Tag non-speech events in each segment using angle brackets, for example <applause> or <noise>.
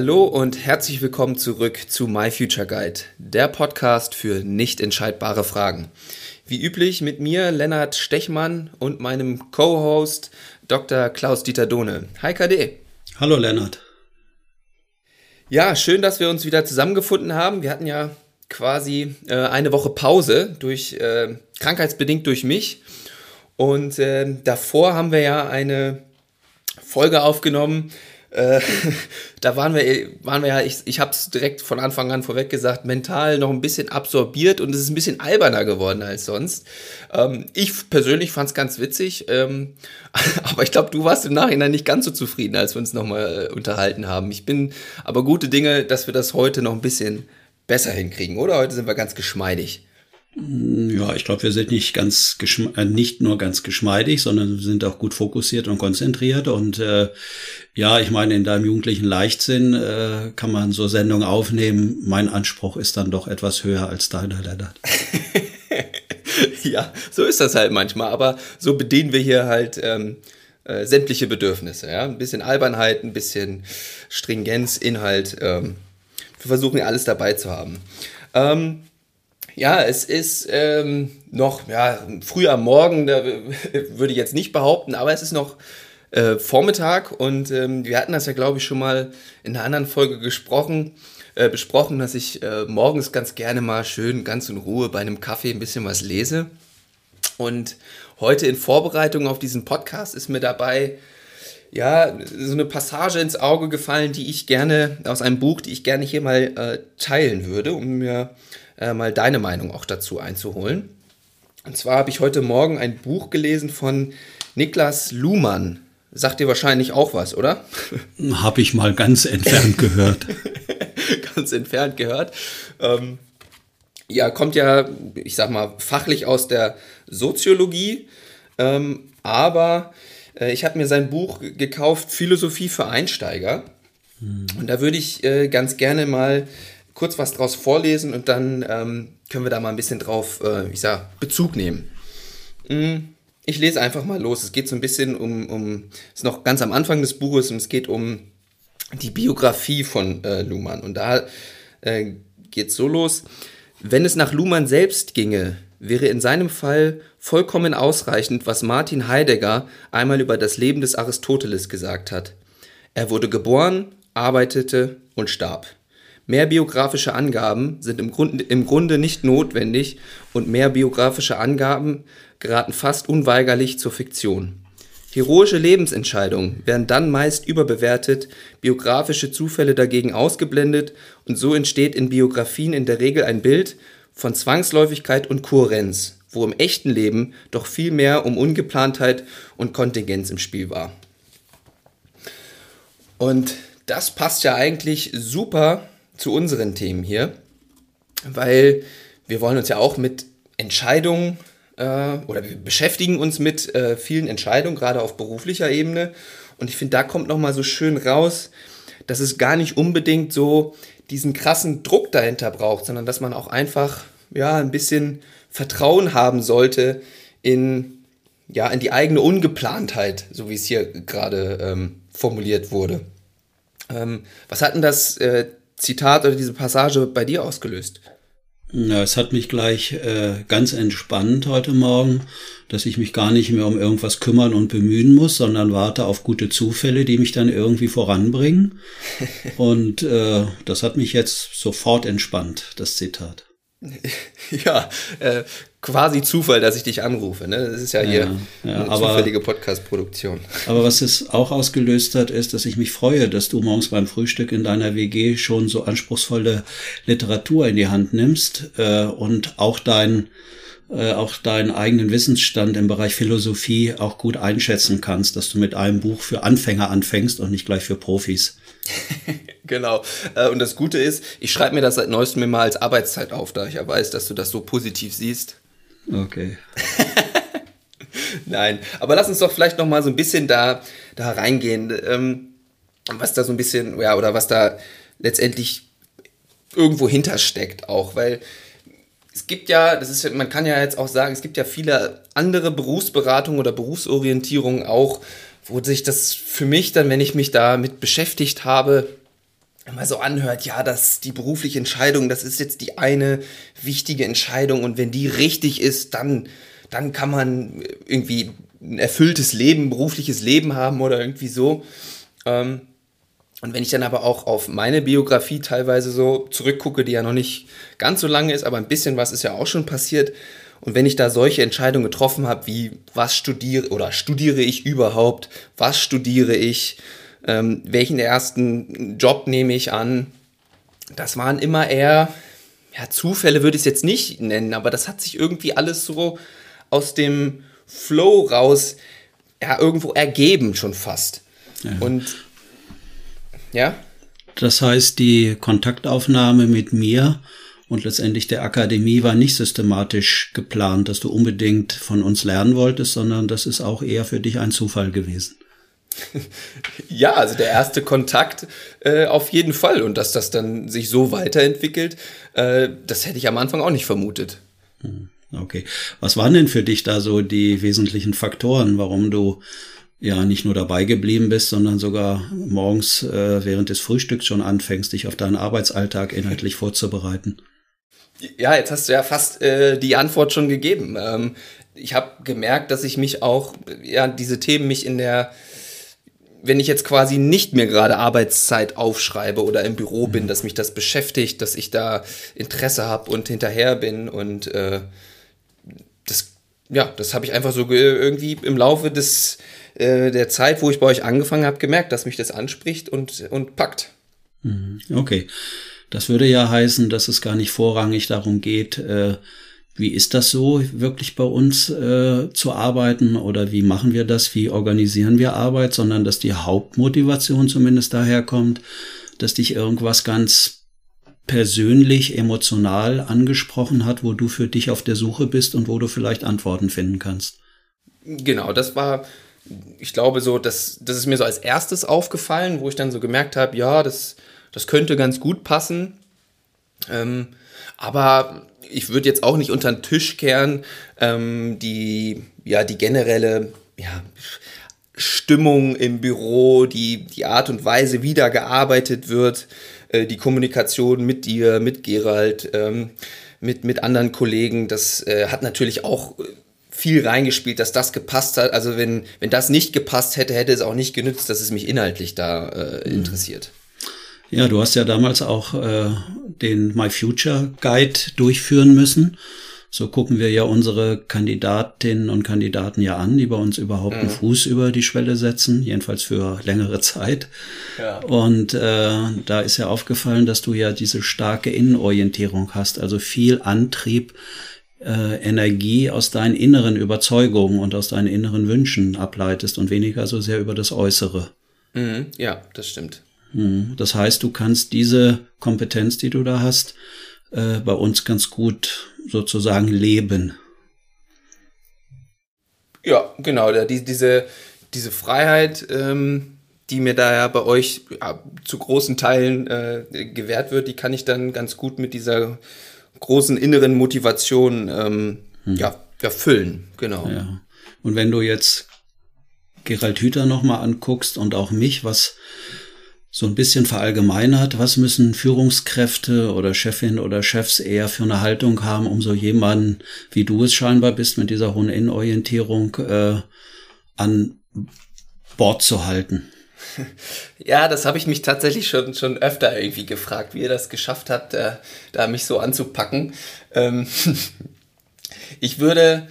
Hallo und herzlich willkommen zurück zu My Future Guide, der Podcast für nicht entscheidbare Fragen. Wie üblich mit mir, Lennart Stechmann und meinem Co-Host Dr. Klaus-Dieter Dohne. Hi KD. Hallo Lennart. Ja, schön, dass wir uns wieder zusammengefunden haben. Wir hatten ja quasi äh, eine Woche Pause durch äh, krankheitsbedingt durch mich und äh, davor haben wir ja eine Folge aufgenommen, äh, <laughs> da waren wir, waren wir ja, ich, ich habe es direkt von Anfang an vorweg gesagt, mental noch ein bisschen absorbiert und es ist ein bisschen alberner geworden als sonst. Ähm, ich persönlich fand es ganz witzig, ähm, <laughs> aber ich glaube, du warst im Nachhinein nicht ganz so zufrieden, als wir uns nochmal äh, unterhalten haben. Ich bin aber gute Dinge, dass wir das heute noch ein bisschen besser hinkriegen, oder? Heute sind wir ganz geschmeidig. Ja, ich glaube, wir sind nicht ganz äh, nicht nur ganz geschmeidig, sondern sind auch gut fokussiert und konzentriert. Und äh, ja, ich meine, in deinem jugendlichen Leichtsinn äh, kann man so Sendungen aufnehmen. Mein Anspruch ist dann doch etwas höher als deiner, Lennart. <laughs> ja, so ist das halt manchmal. Aber so bedienen wir hier halt ähm, äh, sämtliche Bedürfnisse. Ja? Ein bisschen Albernheit, ein bisschen Stringenz, Inhalt. Ähm, wir versuchen alles dabei zu haben. Ähm, ja, es ist ähm, noch ja, früh am Morgen, da <laughs> würde ich jetzt nicht behaupten, aber es ist noch äh, Vormittag und ähm, wir hatten das ja, glaube ich, schon mal in einer anderen Folge gesprochen, äh, besprochen, dass ich äh, morgens ganz gerne mal schön ganz in Ruhe bei einem Kaffee ein bisschen was lese. Und heute in Vorbereitung auf diesen Podcast ist mir dabei ja, so eine Passage ins Auge gefallen, die ich gerne aus einem Buch, die ich gerne hier mal äh, teilen würde, um mir äh, mal deine Meinung auch dazu einzuholen. Und zwar habe ich heute Morgen ein Buch gelesen von Niklas Luhmann. Sagt dir wahrscheinlich auch was, oder? <laughs> Habe ich mal ganz entfernt gehört. <laughs> ganz entfernt gehört. Ähm, ja, kommt ja, ich sag mal, fachlich aus der Soziologie, ähm, aber äh, ich habe mir sein Buch gekauft, Philosophie für Einsteiger. Mhm. Und da würde ich äh, ganz gerne mal kurz was draus vorlesen und dann ähm, können wir da mal ein bisschen drauf, äh, ich sag, Bezug nehmen. Mm, ich lese einfach mal los. Es geht so ein bisschen um, um, ist noch ganz am Anfang des Buches und es geht um die Biografie von äh, Luhmann. Und da äh, geht es so los. Wenn es nach Luhmann selbst ginge, wäre in seinem Fall vollkommen ausreichend, was Martin Heidegger einmal über das Leben des Aristoteles gesagt hat. Er wurde geboren, arbeitete und starb. Mehr biografische Angaben sind im Grunde, im Grunde nicht notwendig und mehr biografische Angaben geraten fast unweigerlich zur Fiktion. Heroische Lebensentscheidungen werden dann meist überbewertet, biografische Zufälle dagegen ausgeblendet und so entsteht in Biografien in der Regel ein Bild von Zwangsläufigkeit und Kohärenz, wo im echten Leben doch viel mehr um Ungeplantheit und Kontingenz im Spiel war. Und das passt ja eigentlich super zu unseren Themen hier, weil wir wollen uns ja auch mit Entscheidungen äh, oder wir beschäftigen uns mit äh, vielen Entscheidungen, gerade auf beruflicher Ebene. Und ich finde, da kommt nochmal so schön raus, dass es gar nicht unbedingt so diesen krassen Druck dahinter braucht, sondern dass man auch einfach ja ein bisschen Vertrauen haben sollte in ja in die eigene Ungeplantheit, so wie es hier gerade ähm, formuliert wurde. Ähm, was hat denn das äh, Zitat oder diese Passage bei dir ausgelöst? Ja, es hat mich gleich äh, ganz entspannt heute Morgen, dass ich mich gar nicht mehr um irgendwas kümmern und bemühen muss, sondern warte auf gute Zufälle, die mich dann irgendwie voranbringen. <laughs> und äh, das hat mich jetzt sofort entspannt, das Zitat. <laughs> Ja, äh, quasi Zufall, dass ich dich anrufe. Ne? Das ist ja hier ja, ja, eine aber, zufällige Podcast-Produktion. Aber was es auch ausgelöst hat, ist, dass ich mich freue, dass du morgens beim Frühstück in deiner WG schon so anspruchsvolle Literatur in die Hand nimmst äh, und auch dein äh, auch deinen eigenen Wissensstand im Bereich Philosophie auch gut einschätzen kannst, dass du mit einem Buch für Anfänger anfängst und nicht gleich für Profis. <laughs> genau. Äh, und das Gute ist, ich schreibe mir das seit neuestem immer als Arbeitszeit auf, da ich ja weiß, dass du das so positiv siehst. Okay. <laughs> Nein, aber lass uns doch vielleicht noch mal so ein bisschen da, da reingehen, ähm, was da so ein bisschen, ja, oder was da letztendlich irgendwo hintersteckt auch, weil es gibt ja, das ist, man kann ja jetzt auch sagen, es gibt ja viele andere Berufsberatungen oder Berufsorientierungen auch, wo sich das für mich dann, wenn ich mich damit beschäftigt habe, immer so anhört, ja, dass die berufliche Entscheidung, das ist jetzt die eine wichtige Entscheidung und wenn die richtig ist, dann, dann kann man irgendwie ein erfülltes Leben, berufliches Leben haben oder irgendwie so. Ähm, und wenn ich dann aber auch auf meine Biografie teilweise so zurückgucke, die ja noch nicht ganz so lange ist, aber ein bisschen was ist ja auch schon passiert. Und wenn ich da solche Entscheidungen getroffen habe, wie was studiere oder studiere ich überhaupt, was studiere ich, ähm, welchen ersten Job nehme ich an, das waren immer eher, ja, Zufälle würde ich es jetzt nicht nennen, aber das hat sich irgendwie alles so aus dem Flow raus, ja, irgendwo ergeben schon fast. Ja. Und ja. Das heißt, die Kontaktaufnahme mit mir und letztendlich der Akademie war nicht systematisch geplant, dass du unbedingt von uns lernen wolltest, sondern das ist auch eher für dich ein Zufall gewesen. <laughs> Ja, also der erste Kontakt äh, auf jeden Fall und dass das dann sich so weiterentwickelt, äh, das hätte ich am Anfang auch nicht vermutet. Hm, okay. Was waren denn für dich da so die wesentlichen Faktoren, warum du ja nicht nur dabei geblieben bist, sondern sogar morgens äh, während des Frühstücks schon anfängst, dich auf deinen Arbeitsalltag inhaltlich <laughs> vorzubereiten. Ja, jetzt hast du ja fast äh, die Antwort schon gegeben. Ähm, ich habe gemerkt, dass ich mich auch, ja, diese Themen mich in der, wenn ich jetzt quasi nicht mehr gerade Arbeitszeit aufschreibe oder im Büro bin, mhm. dass mich das beschäftigt, dass ich da Interesse habe und hinterher bin und äh, das, ja, das habe ich einfach so irgendwie im Laufe des äh, der Zeit, wo ich bei euch angefangen habe, gemerkt, dass mich das anspricht und, und packt. Mhm. Okay. Das würde ja heißen, dass es gar nicht vorrangig darum geht, äh, wie ist das so wirklich bei uns äh, zu arbeiten oder wie machen wir das, wie organisieren wir Arbeit, sondern dass die Hauptmotivation zumindest daherkommt, dass dich irgendwas ganz persönlich, emotional angesprochen hat, wo du für dich auf der Suche bist und wo du vielleicht Antworten finden kannst. Genau, das war ich glaube so, das, das ist mir so als erstes aufgefallen, wo ich dann so gemerkt habe, ja, das, das könnte ganz gut passen. Ähm, aber ich würde jetzt auch nicht unter den Tisch kehren, ähm, die, ja, die generelle, ja, Stimmung im Büro, die, die Art und Weise, wie da gearbeitet wird, äh, die Kommunikation mit dir, mit Gerald, ähm, mit, mit anderen Kollegen, das äh, hat natürlich auch viel reingespielt, dass das gepasst hat. Also wenn, wenn das nicht gepasst hätte, hätte es auch nicht genützt, dass es mich inhaltlich da äh, mhm. Ja, du hast ja damals auch äh, den My Future Guide durchführen müssen. So gucken wir ja unsere Kandidatinnen und Kandidaten ja an, die bei uns überhaupt mhm. einen Fuß über die Schwelle setzen, jedenfalls für längere <laughs> Zeit. Ja. Und äh, da ist ja aufgefallen, dass du ja diese starke Innenorientierung hast, also viel Antrieb, äh, Energie aus deinen inneren Überzeugungen und aus deinen inneren Wünschen ableitest und weniger so sehr über das Äußere. Mhm, ja, das stimmt. Mhm. Das heißt, du kannst diese Kompetenz, die du da hast, äh, bei uns ganz gut sozusagen leben. Ja, genau. Die, diese, diese Freiheit, ähm, die mir da ja bei euch ja, zu großen Teilen äh, gewährt wird, die kann ich dann ganz gut mit dieser großen inneren Motivation ähm, hm. ja, erfüllen. Genau. Ja. Und wenn du jetzt Gerald Hüther nochmal anguckst und auch mich, was so ein bisschen verallgemeinert, was müssen Führungskräfte oder Chefin oder Chefs eher für eine Haltung haben, um so jemanden, wie du es scheinbar bist, mit dieser hohen Innenorientierung äh, an Bord zu halten? <laughs> Ja, das habe ich mich tatsächlich schon, schon öfter irgendwie gefragt, wie ihr das geschafft habt, äh, da mich so anzupacken. Ähm, <laughs> ich würde,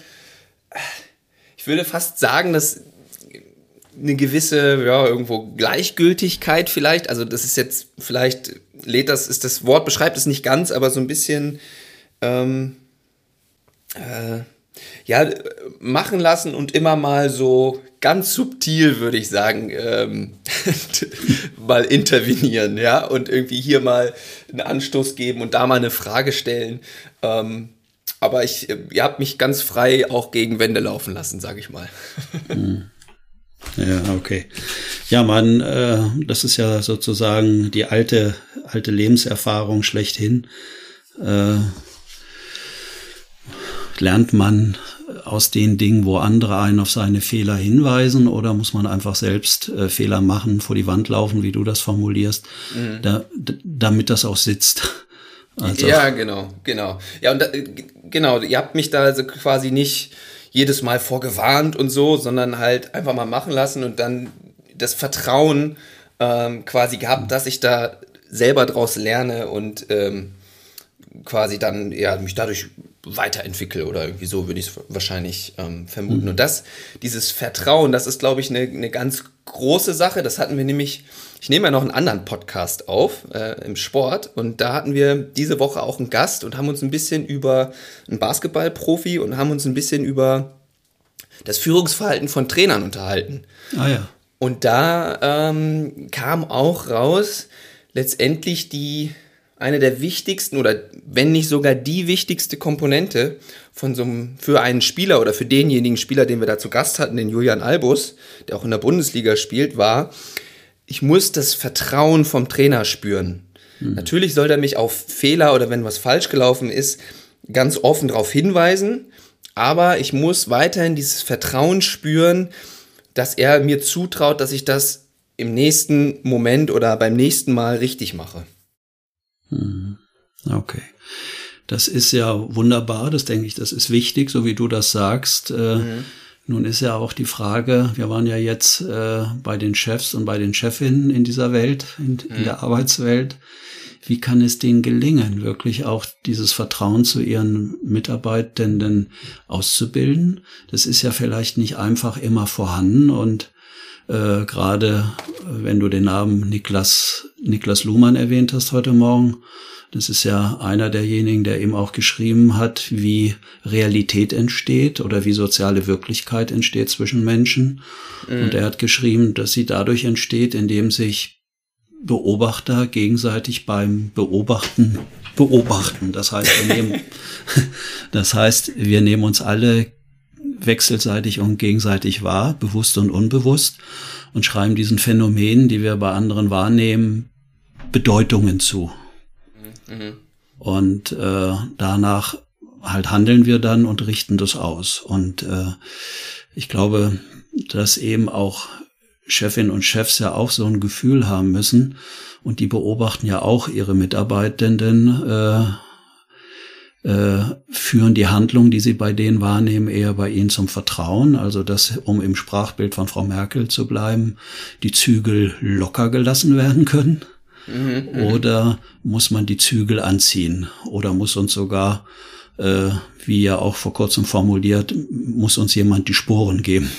ich würde fast sagen, dass eine gewisse, ja, irgendwo Gleichgültigkeit vielleicht, also das ist jetzt, vielleicht lädt das, ist das Wort, beschreibt es nicht ganz, aber so ein bisschen, ähm, äh, ja, machen lassen und immer mal so ganz subtil, würde ich sagen, ähm, <laughs> mal intervenieren, ja, und irgendwie hier mal einen Anstoß geben und da mal eine Frage stellen. Ähm, aber ich, ihr habt mich ganz frei auch gegen Wände laufen lassen, sage ich mal. Hm. Ja, okay. Ja, man, äh, das ist ja sozusagen die alte, alte Lebenserfahrung schlechthin. Äh, lernt man aus den Dingen, wo andere einen auf seine Fehler hinweisen, oder muss man einfach selbst äh, Fehler machen, vor die Wand laufen, wie du das formulierst, mhm. da, damit das auch sitzt? <laughs> Also. Ja, genau, genau. Ja, und da, genau, ihr habt mich da also quasi nicht jedes Mal vorgewarnt und so, sondern halt einfach mal machen lassen und dann das Vertrauen ähm, quasi gehabt, dass ich da selber draus lerne und ähm, quasi dann ja mich dadurch weiterentwickle oder irgendwie so würde ich es wahrscheinlich ähm, vermuten. Mhm. Und das, dieses Vertrauen, das ist, glaube ich, eine, eine ganz große Sache. Das hatten wir nämlich, ich nehme ja noch einen anderen Podcast auf äh, im Sport und da hatten wir diese Woche auch einen Gast und haben uns ein bisschen über einen Basketballprofi und haben uns ein bisschen über das Führungsverhalten von Trainern unterhalten. Ah ja. Und da ähm, kam auch raus, letztendlich die eine der wichtigsten oder wenn nicht sogar die wichtigste Komponente von so einem, für einen Spieler oder für denjenigen Spieler, den wir da zu Gast hatten, den Julian Albus, der auch in der Bundesliga spielt, war, ich muss das Vertrauen vom Trainer spüren. Mhm. Natürlich soll er mich auf Fehler oder wenn was falsch gelaufen ist, ganz offen darauf hinweisen, aber ich muss weiterhin dieses Vertrauen spüren, dass er mir zutraut, dass ich das im nächsten Moment oder beim nächsten Mal richtig mache. Hm. Okay. Das ist ja wunderbar, das denke ich, das ist wichtig, so wie du das sagst. Äh, mhm. Nun ist ja auch die Frage, wir waren ja jetzt äh, bei den Chefs und bei den Chefinnen in dieser Welt, in, mhm. in der Arbeitswelt. Wie kann es denen gelingen, wirklich auch dieses Vertrauen zu ihren Mitarbeitenden auszubilden? Das ist ja vielleicht nicht einfach immer vorhanden und äh, gerade äh, wenn du den Namen Niklas, Niklas Luhmann erwähnt hast heute Morgen, das ist ja einer derjenigen, der eben auch geschrieben hat, wie Realität entsteht oder wie soziale Wirklichkeit entsteht zwischen Menschen. Mhm. Und er hat geschrieben, dass sie dadurch entsteht, indem sich Beobachter gegenseitig beim Beobachten beobachten. Das heißt, wir nehmen, <laughs> das heißt, wir nehmen uns alle wechselseitig und gegenseitig wahr, bewusst und unbewusst, und schreiben diesen Phänomenen, die wir bei anderen wahrnehmen, Bedeutungen zu. Mhm. Und äh, danach halt handeln wir dann und richten das aus. Und äh, ich glaube, dass eben auch Chefinnen und Chefs ja auch so ein Gefühl haben müssen und die beobachten ja auch ihre Mitarbeitenden äh, äh, führen die Handlungen, die sie bei denen wahrnehmen, eher bei ihnen zum Vertrauen. Also dass, um im Sprachbild von Frau Merkel zu bleiben, die Zügel locker gelassen werden können. Mhm, mhm. oder muss man die Zügel anziehen? Oder muss uns sogar, äh, wie ja auch vor kurzem formuliert, muss uns jemand die Sporen geben?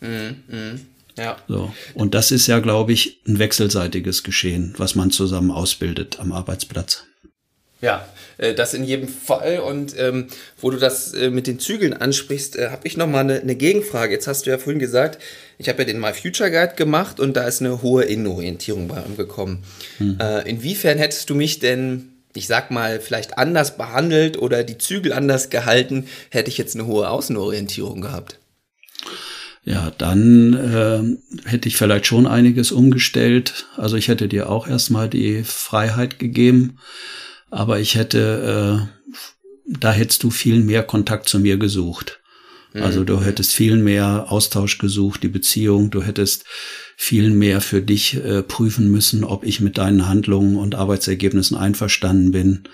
Mhm, mh. Ja. So. Und das ist ja, glaube ich, ein wechselseitiges Geschehen, was man zusammen ausbildet am Arbeitsplatz. Ja, äh, das in jedem Fall. Und ähm, wo du das äh, mit den Zügeln ansprichst, äh, habe ich nochmal eine, eine Gegenfrage. Jetzt hast du ja vorhin gesagt, ich habe ja den My Future Guide gemacht und da ist eine hohe Innenorientierung bei ihm gekommen. Hm. Äh, inwiefern hättest du mich denn, ich sag mal, vielleicht anders behandelt oder die Zügel anders gehalten, hätte ich jetzt eine hohe Außenorientierung gehabt? Ja, dann äh, hätte ich vielleicht schon einiges umgestellt. Also ich hätte dir auch erstmal die Freiheit gegeben aber ich hätte, äh, da hättest du viel mehr Kontakt zu mir gesucht. Mhm. Also du hättest viel mehr Austausch gesucht, die Beziehung, du hättest viel mehr für dich äh, prüfen müssen, ob ich mit deinen Handlungen und Arbeitsergebnissen einverstanden bin.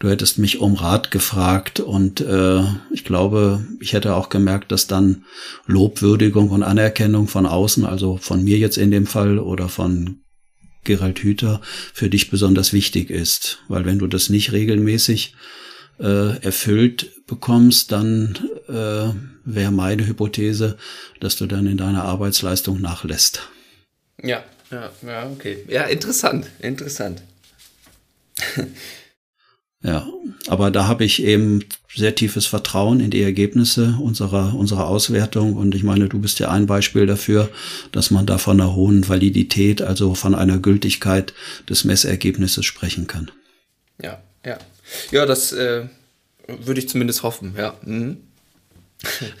Du hättest mich um Rat gefragt und äh, ich glaube, ich hätte auch gemerkt, dass dann Lobwürdigung und Anerkennung von außen, also von mir jetzt in dem Fall oder von Gerald Hüther für dich besonders wichtig ist. Weil wenn du das nicht regelmäßig äh, erfüllt bekommst, dann äh, wäre meine Hypothese, dass du dann in deiner Arbeitsleistung nachlässt. Ja, ja, ja, okay. Ja, interessant, interessant. <laughs> Ja, aber da habe ich eben sehr tiefes Vertrauen in die Ergebnisse unserer, unserer Auswertung. Und ich meine, du bist ja ein Beispiel dafür, dass man da von einer hohen Validität, also von einer Gültigkeit des Messergebnisses sprechen kann. Ja, ja. Ja, das äh, würde ich zumindest hoffen, ja. Mhm.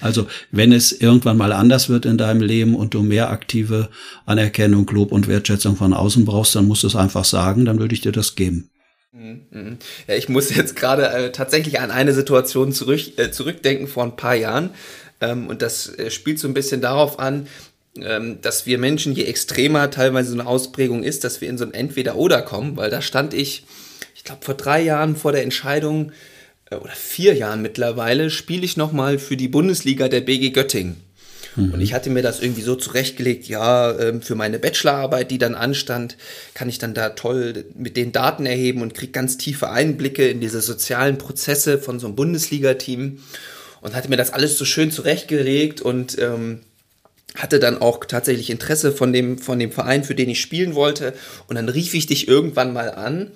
Also, wenn es irgendwann mal anders wird in deinem Leben und du mehr aktive Anerkennung, Lob und Wertschätzung von außen brauchst, dann musst du es einfach sagen, dann würde ich dir das geben. Mhm. Ja, ich muss jetzt gerade äh, tatsächlich an eine Situation zurück, äh, zurückdenken vor ein paar Jahren. Ähm, und das äh, spielt so ein bisschen darauf an, ähm, dass wir Menschen, je extremer teilweise so eine Ausprägung ist, dass wir in so ein Entweder-Oder kommen, weil da stand ich, ich glaube, vor drei Jahren vor der Entscheidung, äh, oder vier Jahren mittlerweile, spiele ich nochmal für die Bundesliga der BG Göttingen. Mhm. Und ich hatte mir das irgendwie so zurechtgelegt, ja, ähm, für meine Bachelorarbeit, die dann anstand, kann ich dann da toll mit den Daten erheben und kriege ganz tiefe Einblicke in diese sozialen Prozesse von so einem Bundesliga-Team. Und hatte mir das alles so schön zurechtgelegt und ähm, hatte dann auch tatsächlich Interesse von dem, von dem Verein, für den ich spielen wollte. Und dann rief ich dich irgendwann mal an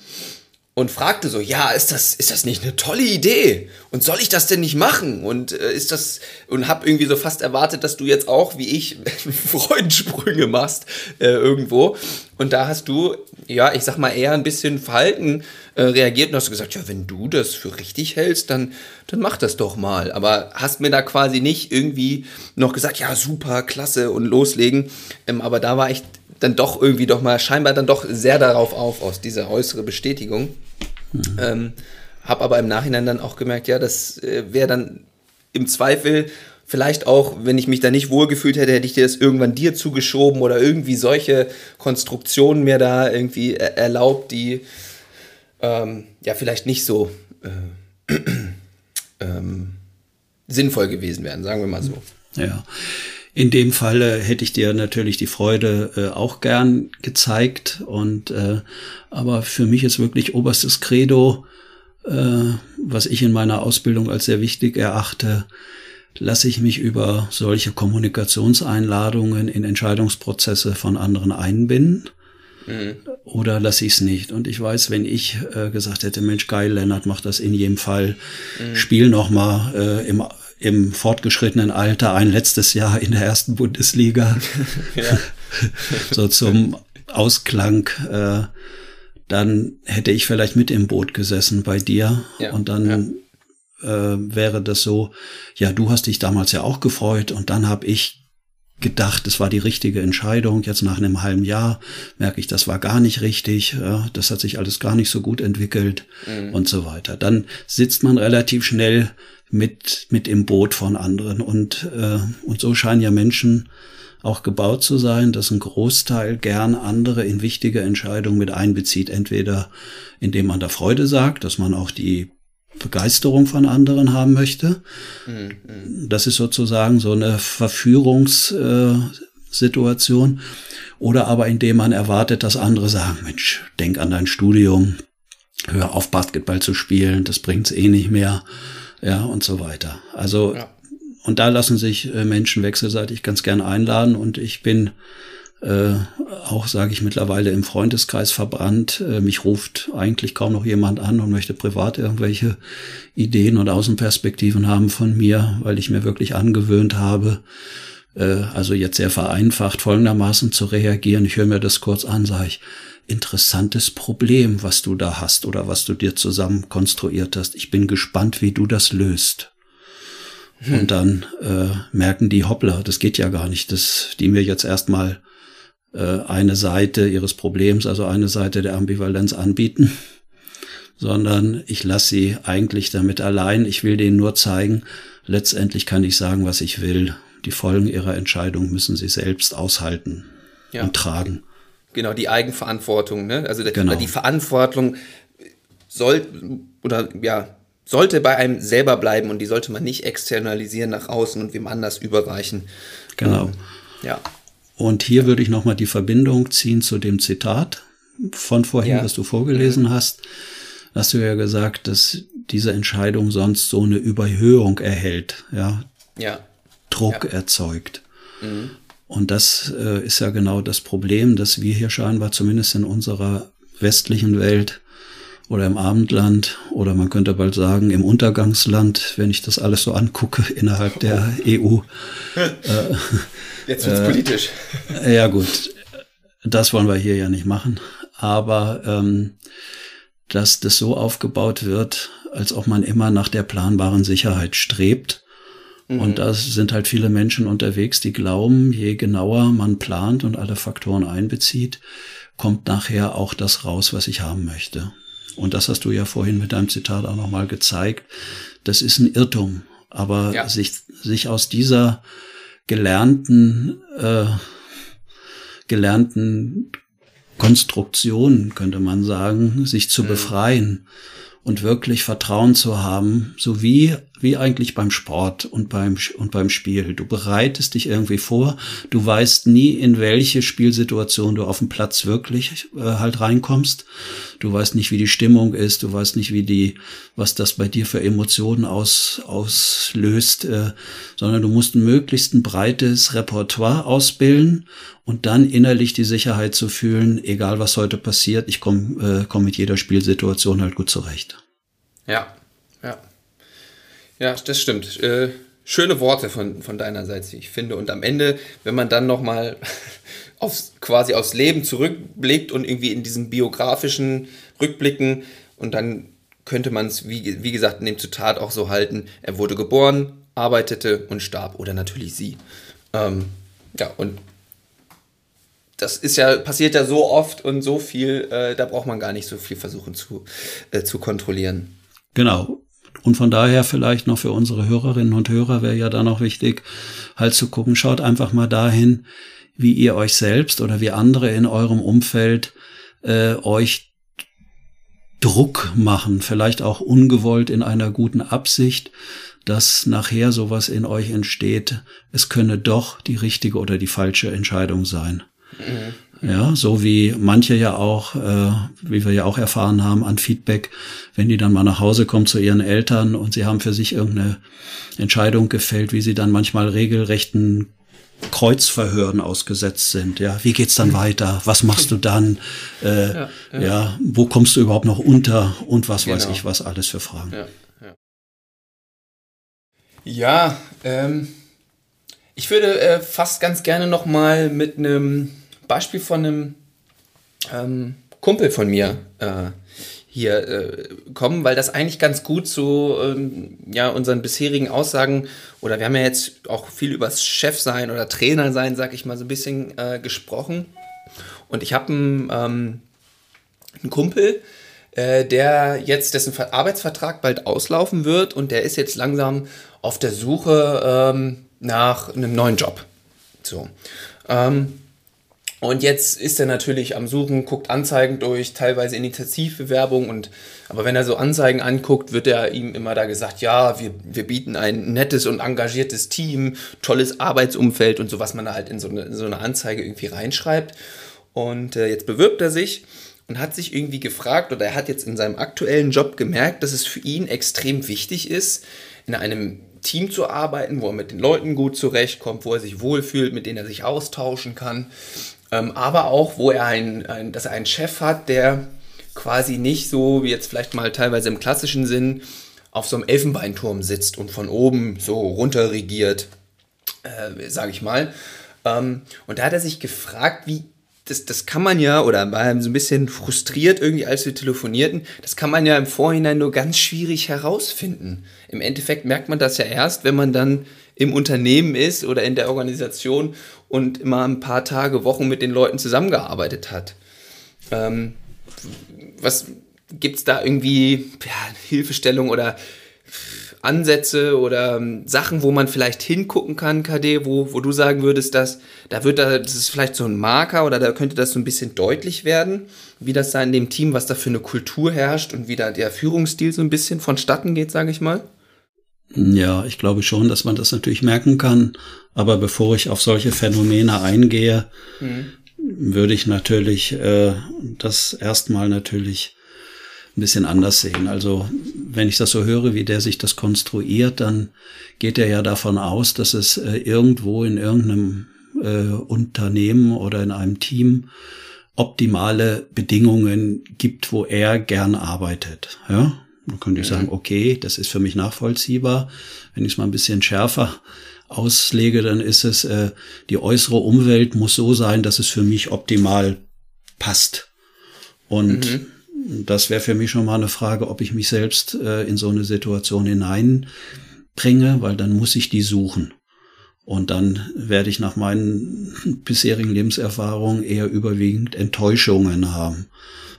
und fragte so, ja, ist das, ist das nicht eine tolle Idee? Und soll ich das denn nicht machen? Und äh, ist das, und hab irgendwie so fast erwartet, dass du jetzt auch, wie ich, <laughs> Freudensprünge machst, äh, irgendwo. Und da hast du, ja, ich sag mal, eher ein bisschen verhalten äh, reagiert und hast gesagt, ja, wenn du das für richtig hältst, dann, dann mach das doch mal. Aber hast mir da quasi nicht irgendwie noch gesagt, ja, super, klasse und loslegen. Ähm, aber da war ich dann doch irgendwie doch mal scheinbar dann doch sehr darauf auf, aus dieser äußere Bestätigung. Mhm. Ähm, hab aber im Nachhinein dann auch gemerkt, ja, das äh, wäre dann im Zweifel vielleicht auch, wenn ich mich da nicht wohlgefühlt hätte, hätte ich dir das irgendwann dir zugeschoben oder irgendwie solche Konstruktionen mir da irgendwie erlaubt, die ähm, ja vielleicht nicht so äh, <clears throat> ähm, sinnvoll gewesen wären, sagen wir mal so. Ja. In dem Falle hätte ich dir natürlich die Freude äh, auch gern gezeigt und äh, aber für mich ist wirklich oberstes Credo, äh, was ich in meiner Ausbildung als sehr wichtig erachte, lasse ich mich über solche Kommunikationseinladungen in Entscheidungsprozesse von anderen einbinden. Mhm. Oder lasse ich es nicht? Und ich weiß, wenn ich äh, gesagt hätte, Mensch, geil, Lennart, mach das in jedem Fall, mhm. spiel noch mal äh, im im fortgeschrittenen Alter ein letztes Jahr in der ersten Bundesliga. <laughs> <laughs> so zum Ausklang. Äh, dann hätte ich vielleicht mit im Boot gesessen bei dir ja, und dann ja. äh, wäre das so, ja, du hast dich damals ja auch gefreut und dann habe ich gedacht, es war die richtige Entscheidung. Jetzt nach einem halben Jahr merke ich, das war gar nicht richtig. Ja, das hat sich alles gar nicht so gut entwickelt mhm. und so weiter. Dann sitzt man relativ schnell mit, mit im Boot von anderen. Und, äh, und so scheinen ja Menschen auch gebaut zu sein, dass ein Großteil gern andere in wichtige Entscheidungen mit einbezieht. Entweder indem man da Freude sagt, dass man auch die Begeisterung von anderen haben möchte. Mhm. Das ist sozusagen so eine Verführungssituation. Oder aber indem man erwartet, dass andere sagen, Mensch, denk an dein Studium, hör auf Basketball zu spielen, das bringt's eh nicht mehr ja, und so weiter. Also, ja. und da lassen sich äh, Menschen wechselseitig ganz gern einladen und ich bin äh, auch, sage ich mittlerweile, im Freundeskreis verbrannt. Äh, mich ruft eigentlich kaum noch jemand an und möchte privat irgendwelche Ideen und Außenperspektiven haben von mir, weil ich mir wirklich angewöhnt habe, äh, also jetzt sehr vereinfacht folgendermaßen zu reagieren. Ich höre mir das kurz an, sage ich, interessantes Problem, was du da hast oder was du dir zusammen konstruiert hast. Ich bin gespannt, wie du das löst. Hm. Und dann äh, merken die, hoppla, das geht ja gar nicht, dass die mir jetzt erstmal eine Seite ihres Problems, also eine Seite der Ambivalenz anbieten, sondern ich lasse sie eigentlich damit allein. Ich will denen nur zeigen, letztendlich kann ich sagen, was ich will. Die Folgen ihrer Entscheidung müssen sie selbst aushalten ja. und tragen. Genau, die Eigenverantwortung, ne? Also genau. die Verantwortung soll oder ja, sollte bei einem selber bleiben und die sollte man nicht externalisieren nach außen und wem anders überreichen. Genau. Ähm, ja. Und hier würde ich nochmal die Verbindung ziehen zu dem Zitat von vorhin, ja. was du vorgelesen mhm. hast. Hast du ja gesagt, dass diese Entscheidung sonst so eine Überhöhung erhält, ja. Ja. Druck ja. erzeugt. Mhm. Und das äh, ist ja genau das Problem, dass wir hier scheinbar zumindest in unserer westlichen Welt oder im Abendland oder man könnte bald sagen im Untergangsland, wenn ich das alles so angucke <laughs> innerhalb der EU. <laughs> Äh, Jetzt wird's äh, politisch. <laughs> Ja gut, das wollen wir hier ja nicht machen. Aber ähm, dass das so aufgebaut wird, als ob man immer nach der planbaren Sicherheit strebt und mhm. da sind halt viele Menschen unterwegs, die glauben, je genauer man plant und alle Faktoren einbezieht, kommt nachher auch das raus, was ich haben möchte. Und das hast du ja vorhin mit deinem Zitat auch nochmal gezeigt, das ist ein Irrtum. Aber ja. sich, sich aus dieser gelernten, äh, gelernten Konstruktion, könnte man sagen, sich zu mhm. befreien und wirklich Vertrauen zu haben, so wie eigentlich beim Sport und beim, und beim Spiel. Du bereitest dich irgendwie vor, du weißt nie, in welche Spielsituation du auf dem Platz wirklich äh, halt reinkommst. Du weißt nicht, wie die Stimmung ist, du weißt nicht, wie die, was das bei dir für Emotionen aus, auslöst, äh, sondern du musst ein möglichst ein breites Repertoire ausbilden und dann innerlich die Sicherheit zu fühlen, egal was heute passiert, ich komme äh, komm mit jeder Spielsituation halt gut zurecht. Ja. Ja, das stimmt. Äh, schöne Worte von, von deiner Seite, ich finde. Und am Ende, wenn man dann nochmal <laughs> aufs, quasi aufs Leben zurückblickt und irgendwie in diesen biografischen Rückblicken und dann könnte man es, wie, wie gesagt, in dem Zitat auch so halten, er wurde geboren, arbeitete und starb. Oder natürlich sie. Ähm, ja, und das ist ja, passiert ja so oft und so viel, äh, da braucht man gar nicht so viel versuchen zu, äh, zu kontrollieren. Genau. Und von daher vielleicht noch für unsere Hörerinnen und Hörer wäre ja da noch wichtig, halt zu gucken, schaut einfach mal dahin, wie ihr euch selbst oder wie andere in eurem Umfeld äh, euch Druck machen, vielleicht auch ungewollt in einer guten Absicht, dass nachher sowas in euch entsteht, es könne doch die richtige oder die falsche Entscheidung sein. Mhm. Ja, so wie manche ja auch, äh, wie wir ja auch erfahren haben, an Feedback, wenn die dann mal nach Hause kommen zu ihren Eltern und sie haben für sich irgendeine Entscheidung gefällt, wie sie dann manchmal regelrechten Kreuzverhören ausgesetzt sind. Ja, wie geht's dann weiter? Was machst du dann? Äh, ja, ja. ja, wo kommst du überhaupt noch unter? Und was genau. weiß ich, was alles für Fragen. Ja, ja. ja ähm, ich würde äh, fast ganz gerne noch mal mit einem Beispiel von einem ähm, Kumpel von mir äh, hier äh, kommen, weil das eigentlich ganz gut zu ähm, ja, unseren bisherigen Aussagen oder wir haben ja jetzt auch viel über das Chefsein oder Trainer sein, sag ich mal, so ein bisschen äh, gesprochen. Und ich habe einen, ähm, einen Kumpel, äh, der jetzt dessen Arbeitsvertrag bald auslaufen wird und der ist jetzt langsam auf der Suche ähm, nach einem neuen Job. So. Ähm, und jetzt ist er natürlich am Suchen, guckt Anzeigen durch, teilweise Initiativbewerbung und aber wenn er so Anzeigen anguckt, wird er ihm immer da gesagt, ja, wir, wir bieten ein nettes und engagiertes Team, tolles Arbeitsumfeld und so, was man da halt in so eine, in so eine Anzeige irgendwie reinschreibt. Und äh, jetzt bewirbt er sich und hat sich irgendwie gefragt oder er hat jetzt in seinem aktuellen Job gemerkt, dass es für ihn extrem wichtig ist, in einem Team zu arbeiten, wo er mit den Leuten gut zurechtkommt, wo er sich wohlfühlt, mit denen er sich austauschen kann ähm, aber auch, wo er ein, ein, dass er einen Chef hat, der quasi nicht so wie jetzt vielleicht mal teilweise im klassischen Sinn auf so einem Elfenbeinturm sitzt und von oben so runter regiert, äh, sage ich mal. Ähm, und da hat er sich gefragt, wie das, das kann man ja, oder war so ein bisschen frustriert irgendwie, als wir telefonierten, das kann man ja im Vorhinein nur ganz schwierig herausfinden. Im Endeffekt merkt man das ja erst, wenn man dann im Unternehmen ist oder in der Organisation und immer ein paar Tage, Wochen mit den Leuten zusammengearbeitet hat. Ähm, was gibt es da irgendwie ja, Hilfestellung oder Ansätze oder ähm, Sachen, wo man vielleicht hingucken kann, KD, wo, wo du sagen würdest, dass da wird da, das ist vielleicht so ein Marker oder da könnte das so ein bisschen deutlich werden, wie das da in dem Team, was da für eine Kultur herrscht und wie da der Führungsstil so ein bisschen vonstatten geht, sage ich mal? Ja, ich glaube schon, dass man das natürlich merken kann. Aber bevor ich auf solche Phänomene eingehe, mhm. würde ich natürlich äh, das erstmal natürlich ein bisschen anders sehen. Also wenn ich das so höre, wie der sich das konstruiert, dann geht er ja davon aus, dass es äh, irgendwo in irgendeinem äh, Unternehmen oder in einem Team optimale Bedingungen gibt, wo er gern arbeitet. Ja? Dann könnte ich sagen, okay, das ist für mich nachvollziehbar. Wenn ich es mal ein bisschen schärfer auslege, dann ist es, äh, die äußere Umwelt muss so sein, dass es für mich optimal passt. Und mhm das wäre für mich schon mal eine Frage, ob ich mich selbst äh, in so eine Situation hineinbringe, weil dann muss ich die suchen. Und dann werde ich nach meinen <laughs> bisherigen Lebenserfahrungen eher überwiegend Enttäuschungen haben.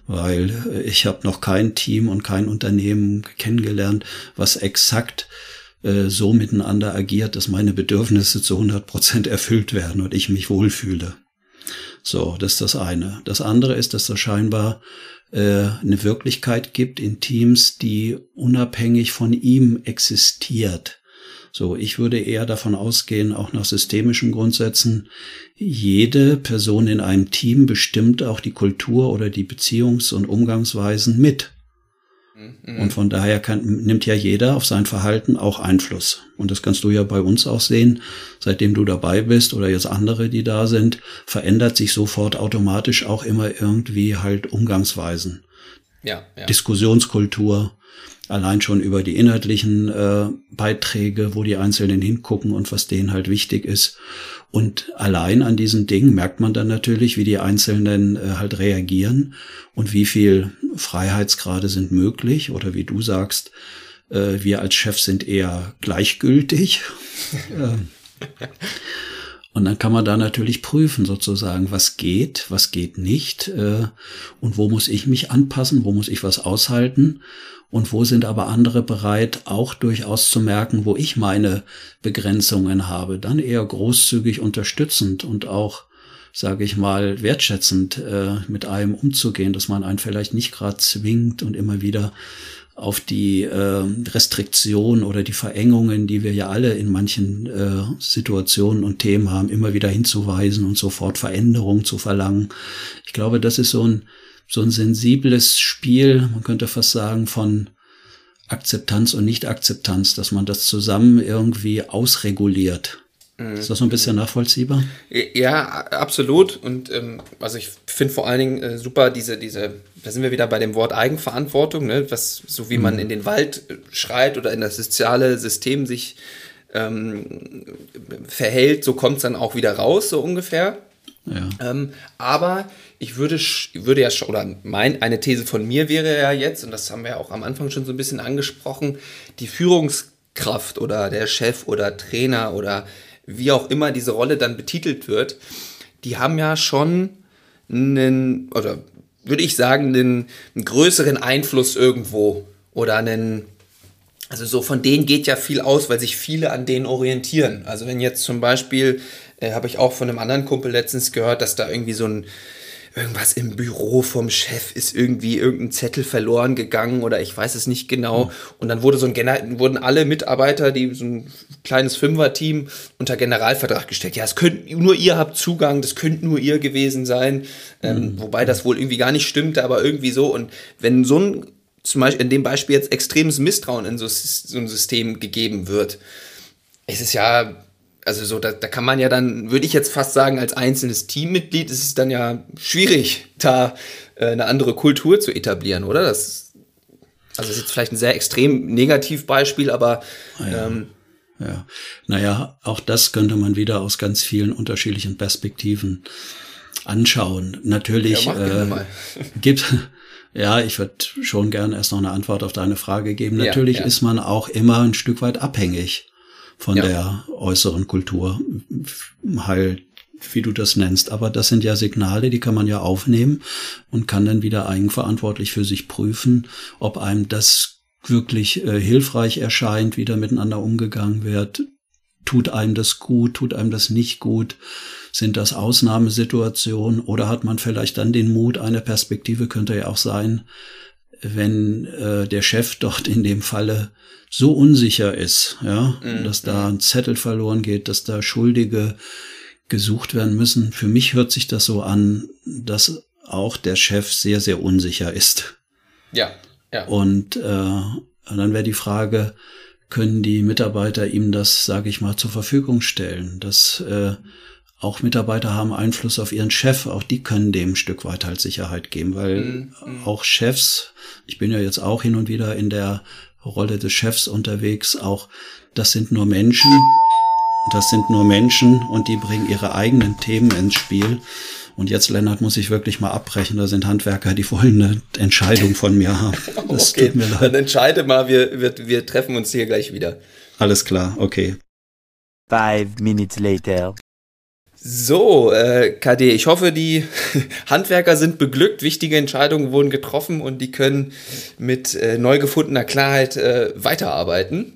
Weil äh, ich habe noch kein Team und kein Unternehmen kennengelernt, was exakt äh, so miteinander agiert, dass meine Bedürfnisse zu 100 Prozent erfüllt werden und ich mich wohlfühle. So, das ist das eine. Das andere ist, dass da scheinbar äh, eine Wirklichkeit gibt in Teams, die unabhängig von ihm existiert. So, ich würde eher davon ausgehen, auch nach systemischen Grundsätzen, jede Person in einem Team bestimmt auch die Kultur oder die Beziehungs- und Umgangsweisen mit. Mhm. Und von daher kann, nimmt ja jeder auf sein Verhalten auch Einfluss. Und das kannst du ja bei uns auch sehen. Seitdem du dabei bist oder jetzt andere, die da sind, verändert sich sofort automatisch auch immer irgendwie halt Umgangsweisen. Ja, ja. Diskussionskultur, allein schon über die inhaltlichen äh, Beiträge, wo die Einzelnen hingucken und was denen halt wichtig ist. Und allein an diesen Dingen merkt man dann natürlich, wie die Einzelnen äh, halt reagieren und wie viel Freiheitsgrade sind möglich oder wie du sagst, äh, wir als Chef sind eher gleichgültig. <laughs> Ähm, und dann kann man da natürlich prüfen, sozusagen, was geht, was geht nicht äh, und wo muss ich mich anpassen, wo muss ich was aushalten und wo sind aber andere bereit, auch durchaus zu merken, wo ich meine Begrenzungen habe, dann eher großzügig unterstützend und auch sage ich mal, wertschätzend äh, mit einem umzugehen, dass man einen vielleicht nicht gerade zwingt und immer wieder auf die äh, Restriktion oder die Verengungen, die wir ja alle in manchen äh, Situationen und Themen haben, immer wieder hinzuweisen und sofort Veränderungen zu verlangen. Ich glaube, das ist so ein so ein sensibles Spiel, man könnte fast sagen, von Akzeptanz und Nicht-Akzeptanz, dass man das zusammen irgendwie ausreguliert. Mhm. Ist das so ein bisschen nachvollziehbar? Ja, absolut. Und ähm, also ich finde vor allen Dingen äh, super diese, diese, da sind wir wieder bei dem Wort Eigenverantwortung, ne? was, so wie mhm. man in den Wald äh, schreit oder in das soziale System sich ähm, verhält, so kommt es dann auch wieder raus, so ungefähr. Ja. Ähm, aber ich würde, würde ja schon, oder mein, eine These von mir wäre ja jetzt, und das haben wir ja auch am Anfang schon so ein bisschen angesprochen, die Führungskraft oder der Chef oder Trainer oder wie auch immer diese Rolle dann betitelt wird, die haben ja schon einen, oder würde ich sagen, einen, einen größeren Einfluss irgendwo oder einen, also so von denen geht ja viel aus, weil sich viele an denen orientieren. Also wenn jetzt zum Beispiel, äh, habe ich auch von einem anderen Kumpel letztens gehört, dass da irgendwie so ein irgendwas im Büro vom Chef ist irgendwie irgendein Zettel verloren gegangen oder ich weiß es nicht genau. Mhm. Und dann wurde so ein Gener wurden alle Mitarbeiter, die so ein kleines Fünfer-Team unter Generalvertrag gestellt. Ja, es könnt nur ihr habt Zugang, das könnte nur ihr gewesen sein. Ähm, mhm. wobei das wohl irgendwie gar nicht stimmte, aber irgendwie so. Und wenn so ein zum Beispiel in dem Beispiel jetzt extremes Misstrauen in so, so ein System gegeben wird, ist es ja also so, da, da kann man ja dann, würde ich jetzt fast sagen, als einzelnes Teammitglied ist es dann ja schwierig, da äh, eine andere Kultur zu etablieren, oder? Das, also das ist jetzt vielleicht ein sehr extrem Negativbeispiel, aber ja. Ähm, ja, naja, auch das könnte man wieder aus ganz vielen unterschiedlichen Perspektiven anschauen. Natürlich ja, äh, <laughs> <laughs> gibt ja, ich würde schon gerne erst noch eine Antwort auf deine Frage geben. Natürlich ja, ja. ist man auch immer ein Stück weit abhängig von ja. der äußeren Kultur, halt, wie du das nennst. Aber das sind ja Signale, die kann man ja aufnehmen und kann dann wieder eigenverantwortlich für sich prüfen, ob einem das wirklich äh, hilfreich erscheint, wie da miteinander umgegangen wird. Tut einem das gut, tut einem das nicht gut? Sind das Ausnahmesituationen oder hat man vielleicht dann den Mut, eine Perspektive könnte ja auch sein, wenn äh, der Chef dort in dem Falle so unsicher ist, ja, mhm. dass da ein Zettel verloren geht, dass da Schuldige gesucht werden müssen. Für mich hört sich das so an, dass auch der Chef sehr, sehr unsicher ist. Ja, ja. Und äh, dann wäre die Frage, können die Mitarbeiter ihm das, sage ich mal, zur Verfügung stellen? Dass äh, auch Mitarbeiter haben Einfluss auf ihren Chef, auch die können dem ein Stück weit halt Sicherheit geben, weil mhm. mhm. auch Chefs, ich bin ja jetzt auch hin und wieder in der Rolle des Chefs unterwegs, auch das sind nur Menschen, das sind nur Menschen und die bringen ihre eigenen Themen ins Spiel. Und jetzt, Lennart, muss ich wirklich mal abbrechen. Da sind Handwerker, die wollen eine Entscheidung von mir haben. <laughs> Das okay, tut mir leid. Dann entscheide mal, wir, wir, wir treffen uns hier gleich wieder. Alles klar, okay. Five minutes later. So, äh, KD, ich hoffe, die <laughs> Handwerker sind beglückt, wichtige Entscheidungen wurden getroffen und die können mit äh, neu gefundener Klarheit äh, weiterarbeiten.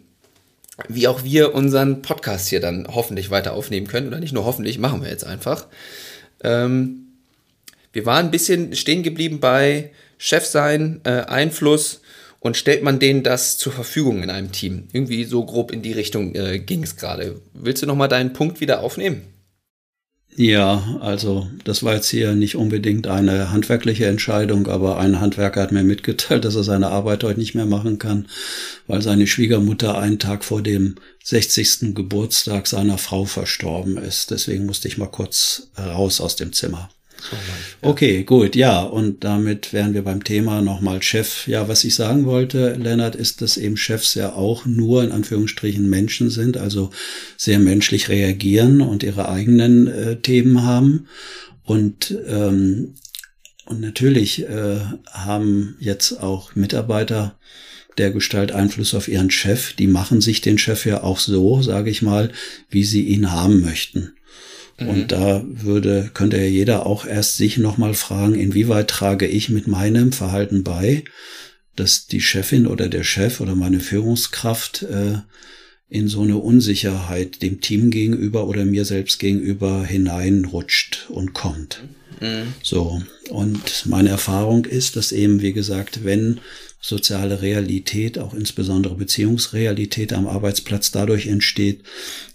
Wie auch wir unseren Podcast hier dann hoffentlich weiter aufnehmen können. Oder nicht nur hoffentlich, machen wir jetzt einfach. Ähm, wir waren ein bisschen stehen geblieben bei Chef sein, äh, Einfluss und stellt man denen das zur Verfügung in einem Team. Irgendwie so grob in die Richtung äh, ging es gerade. Willst du nochmal deinen Punkt wieder aufnehmen? Ja, also das war jetzt hier nicht unbedingt eine handwerkliche Entscheidung, aber ein Handwerker hat mir mitgeteilt, dass er seine Arbeit heute nicht mehr machen kann, weil seine Schwiegermutter einen Tag vor dem 60. Geburtstag seiner Frau verstorben ist. Deswegen musste ich mal kurz raus aus dem Zimmer. Okay, gut, ja, und damit wären wir beim Thema nochmal Chef. Ja, was ich sagen wollte, Lennart, ist, dass eben Chefs ja auch nur in Anführungsstrichen Menschen sind, also sehr menschlich reagieren und ihre eigenen äh, Themen haben. Und, ähm, und natürlich äh, haben jetzt auch Mitarbeiter der Gestalt Einfluss auf ihren Chef. Die machen sich den Chef ja auch so, sage ich mal, wie sie ihn haben möchten. Und mhm. da würde, könnte ja jeder auch erst sich nochmal fragen, inwieweit trage ich mit meinem Verhalten bei, dass die Chefin oder der Chef oder meine Führungskraft äh, in so eine Unsicherheit dem Team gegenüber oder mir selbst gegenüber hineinrutscht und kommt. Mhm. So. Und meine Erfahrung ist, dass eben, wie gesagt, wenn soziale Realität, auch insbesondere Beziehungsrealität am Arbeitsplatz dadurch entsteht,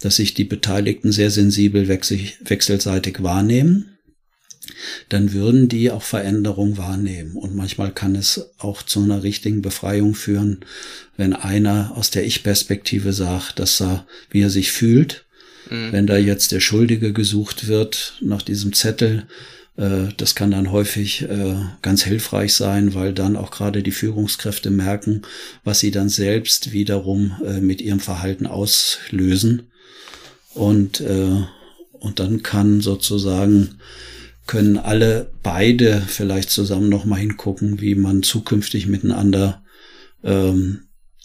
dass sich die Beteiligten sehr sensibel wechselseitig wahrnehmen, dann würden die auch Veränderung wahrnehmen. Und manchmal kann es auch zu einer richtigen Befreiung führen, wenn einer aus der Ich-Perspektive sagt, dass er, wie er sich fühlt, mhm. wenn da jetzt der Schuldige gesucht wird nach diesem Zettel, äh, das kann dann häufig äh, ganz hilfreich sein, weil dann auch gerade die Führungskräfte merken, was sie dann selbst wiederum äh, mit ihrem Verhalten auslösen. Und, und dann kann sozusagen können alle beide vielleicht zusammen nochmal hingucken, wie man zukünftig miteinander ähm,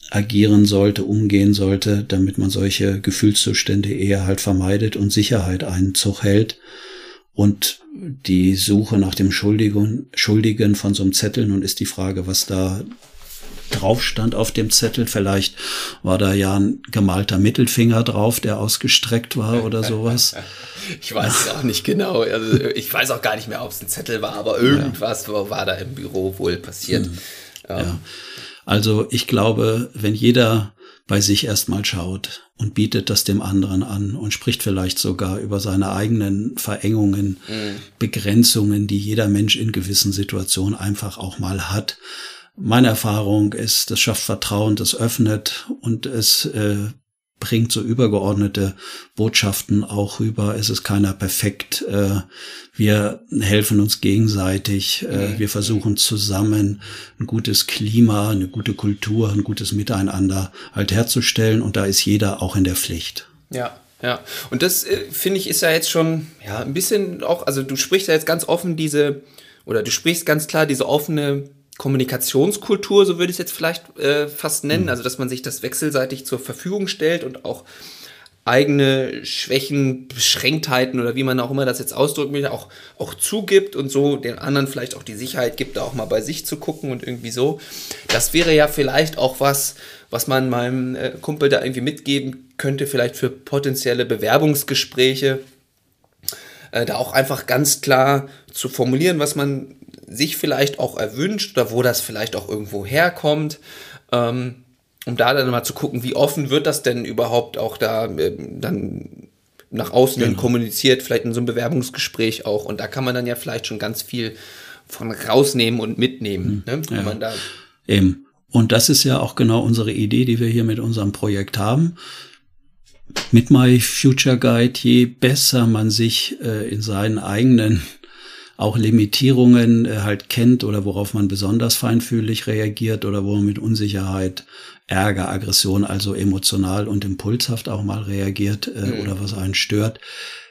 agieren sollte, umgehen sollte, damit man solche Gefühlszustände eher halt vermeidet und Sicherheit Einzug hält. Und die Suche nach dem Schuldigen, Schuldigen von so einem Zettel. Nun ist die Frage, was da drauf stand auf dem Zettel. Vielleicht war da ja ein gemalter Mittelfinger drauf, der ausgestreckt war oder sowas. <laughs> Ich weiß es auch nicht genau. Also ich weiß auch gar nicht mehr, ob es ein Zettel war, aber irgendwas ja. war da im Büro wohl passiert. Hm. Ja. ja. Also ich glaube, wenn jeder bei sich erstmal schaut und bietet das dem anderen an und spricht vielleicht sogar über seine eigenen Verengungen, mhm. Begrenzungen, die jeder Mensch in gewissen Situationen einfach auch mal hat. Meine Erfahrung ist, das schafft Vertrauen, das öffnet und es äh, bringt so übergeordnete Botschaften auch rüber. Es ist keiner perfekt. Äh, wir helfen uns gegenseitig. Äh. Wir versuchen zusammen ein gutes Klima, eine gute Kultur, ein gutes Miteinander halt herzustellen. Und da ist jeder auch in der Pflicht. Ja, ja. Und das äh, finde ich ist ja jetzt schon ja ein bisschen auch. Also du sprichst ja jetzt ganz offen diese oder du sprichst ganz klar diese offene Kommunikationskultur, so würde ich es jetzt vielleicht äh, fast nennen, mhm. also dass man sich das wechselseitig zur Verfügung stellt und auch eigene Schwächen, Beschränktheiten oder wie man auch immer das jetzt ausdrücken will, auch, auch zugibt und so den anderen vielleicht auch die Sicherheit gibt, da auch mal bei sich zu gucken und irgendwie so. Das wäre ja vielleicht auch was, was man meinem äh, Kumpel da irgendwie mitgeben könnte, vielleicht für potenzielle Bewerbungsgespräche. Äh, da auch einfach ganz klar zu formulieren, was man sich vielleicht auch erwünscht oder wo das vielleicht auch irgendwo herkommt. Ähm, um da dann mal zu gucken, wie offen wird das denn überhaupt auch da äh, dann nach außen genau. kommuniziert, vielleicht in so einem Bewerbungsgespräch auch. Und da kann man dann ja vielleicht schon ganz viel von rausnehmen und mitnehmen. Mhm. Ne? Ja. Man da Eben. Und das ist ja auch genau unsere Idee, die wir hier mit unserem Projekt haben. Mit My Future Guide, je besser man sich äh, in seinen eigenen auch Limitierungen äh, halt kennt oder worauf man besonders feinfühlig reagiert oder wo man mit Unsicherheit, Ärger, Aggression, also emotional und impulshaft auch mal reagiert äh, mhm. oder was einen stört.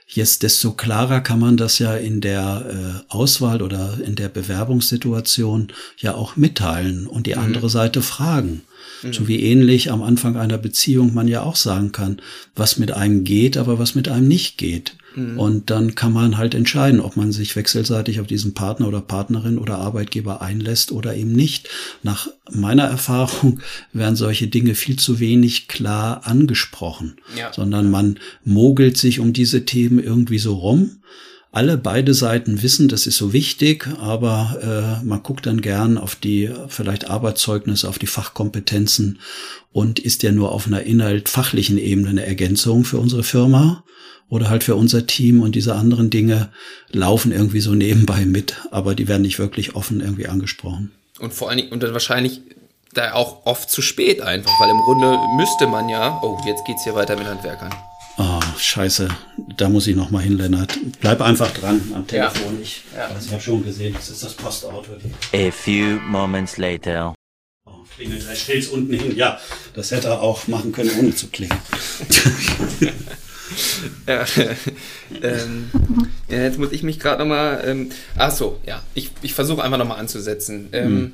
Jetzt desto klarer kann man das ja in der äh, Auswahl oder in der Bewerbungssituation ja auch mitteilen und die mhm. andere Seite fragen. Mhm. So wie ähnlich am Anfang einer Beziehung man ja auch sagen kann, was mit einem geht, aber was mit einem nicht geht. Mhm. Und dann kann man halt entscheiden, ob man sich wechselseitig auf diesen Partner oder Partnerin oder Arbeitgeber einlässt oder eben nicht. Nach meiner Erfahrung <laughs> werden solche Dinge viel zu wenig klar angesprochen, ja. sondern man mogelt sich um diese Themen irgendwie so rum alle beide Seiten wissen, das ist so wichtig, aber äh, man guckt dann gern auf die vielleicht Arbeitszeugnisse, auf die Fachkompetenzen und ist ja nur auf einer inhaltfachlichen Ebene eine Ergänzung für unsere Firma oder halt für unser Team und diese anderen Dinge laufen irgendwie so nebenbei mit, aber die werden nicht wirklich offen irgendwie angesprochen. Und vor allen Dingen, und dann wahrscheinlich da auch oft zu spät einfach, weil im Grunde müsste man ja, oh, jetzt geht's hier weiter mit Handwerkern. Scheiße. Da muss ich noch mal hin, Lennart. Bleib einfach dran am Telefon. Ja. Ich, ja. also ich habe schon gesehen, das ist das Postauto. A few moments later. Oh, klingelt, er stellt unten hin. Ja, das hätte er auch machen können, ohne zu klingeln. <laughs> ja, <laughs> ähm, ja, jetzt muss ich mich gerade noch mal. Ähm, ach so, ja. Ich, ich versuche einfach noch mal anzusetzen. Ähm, hm.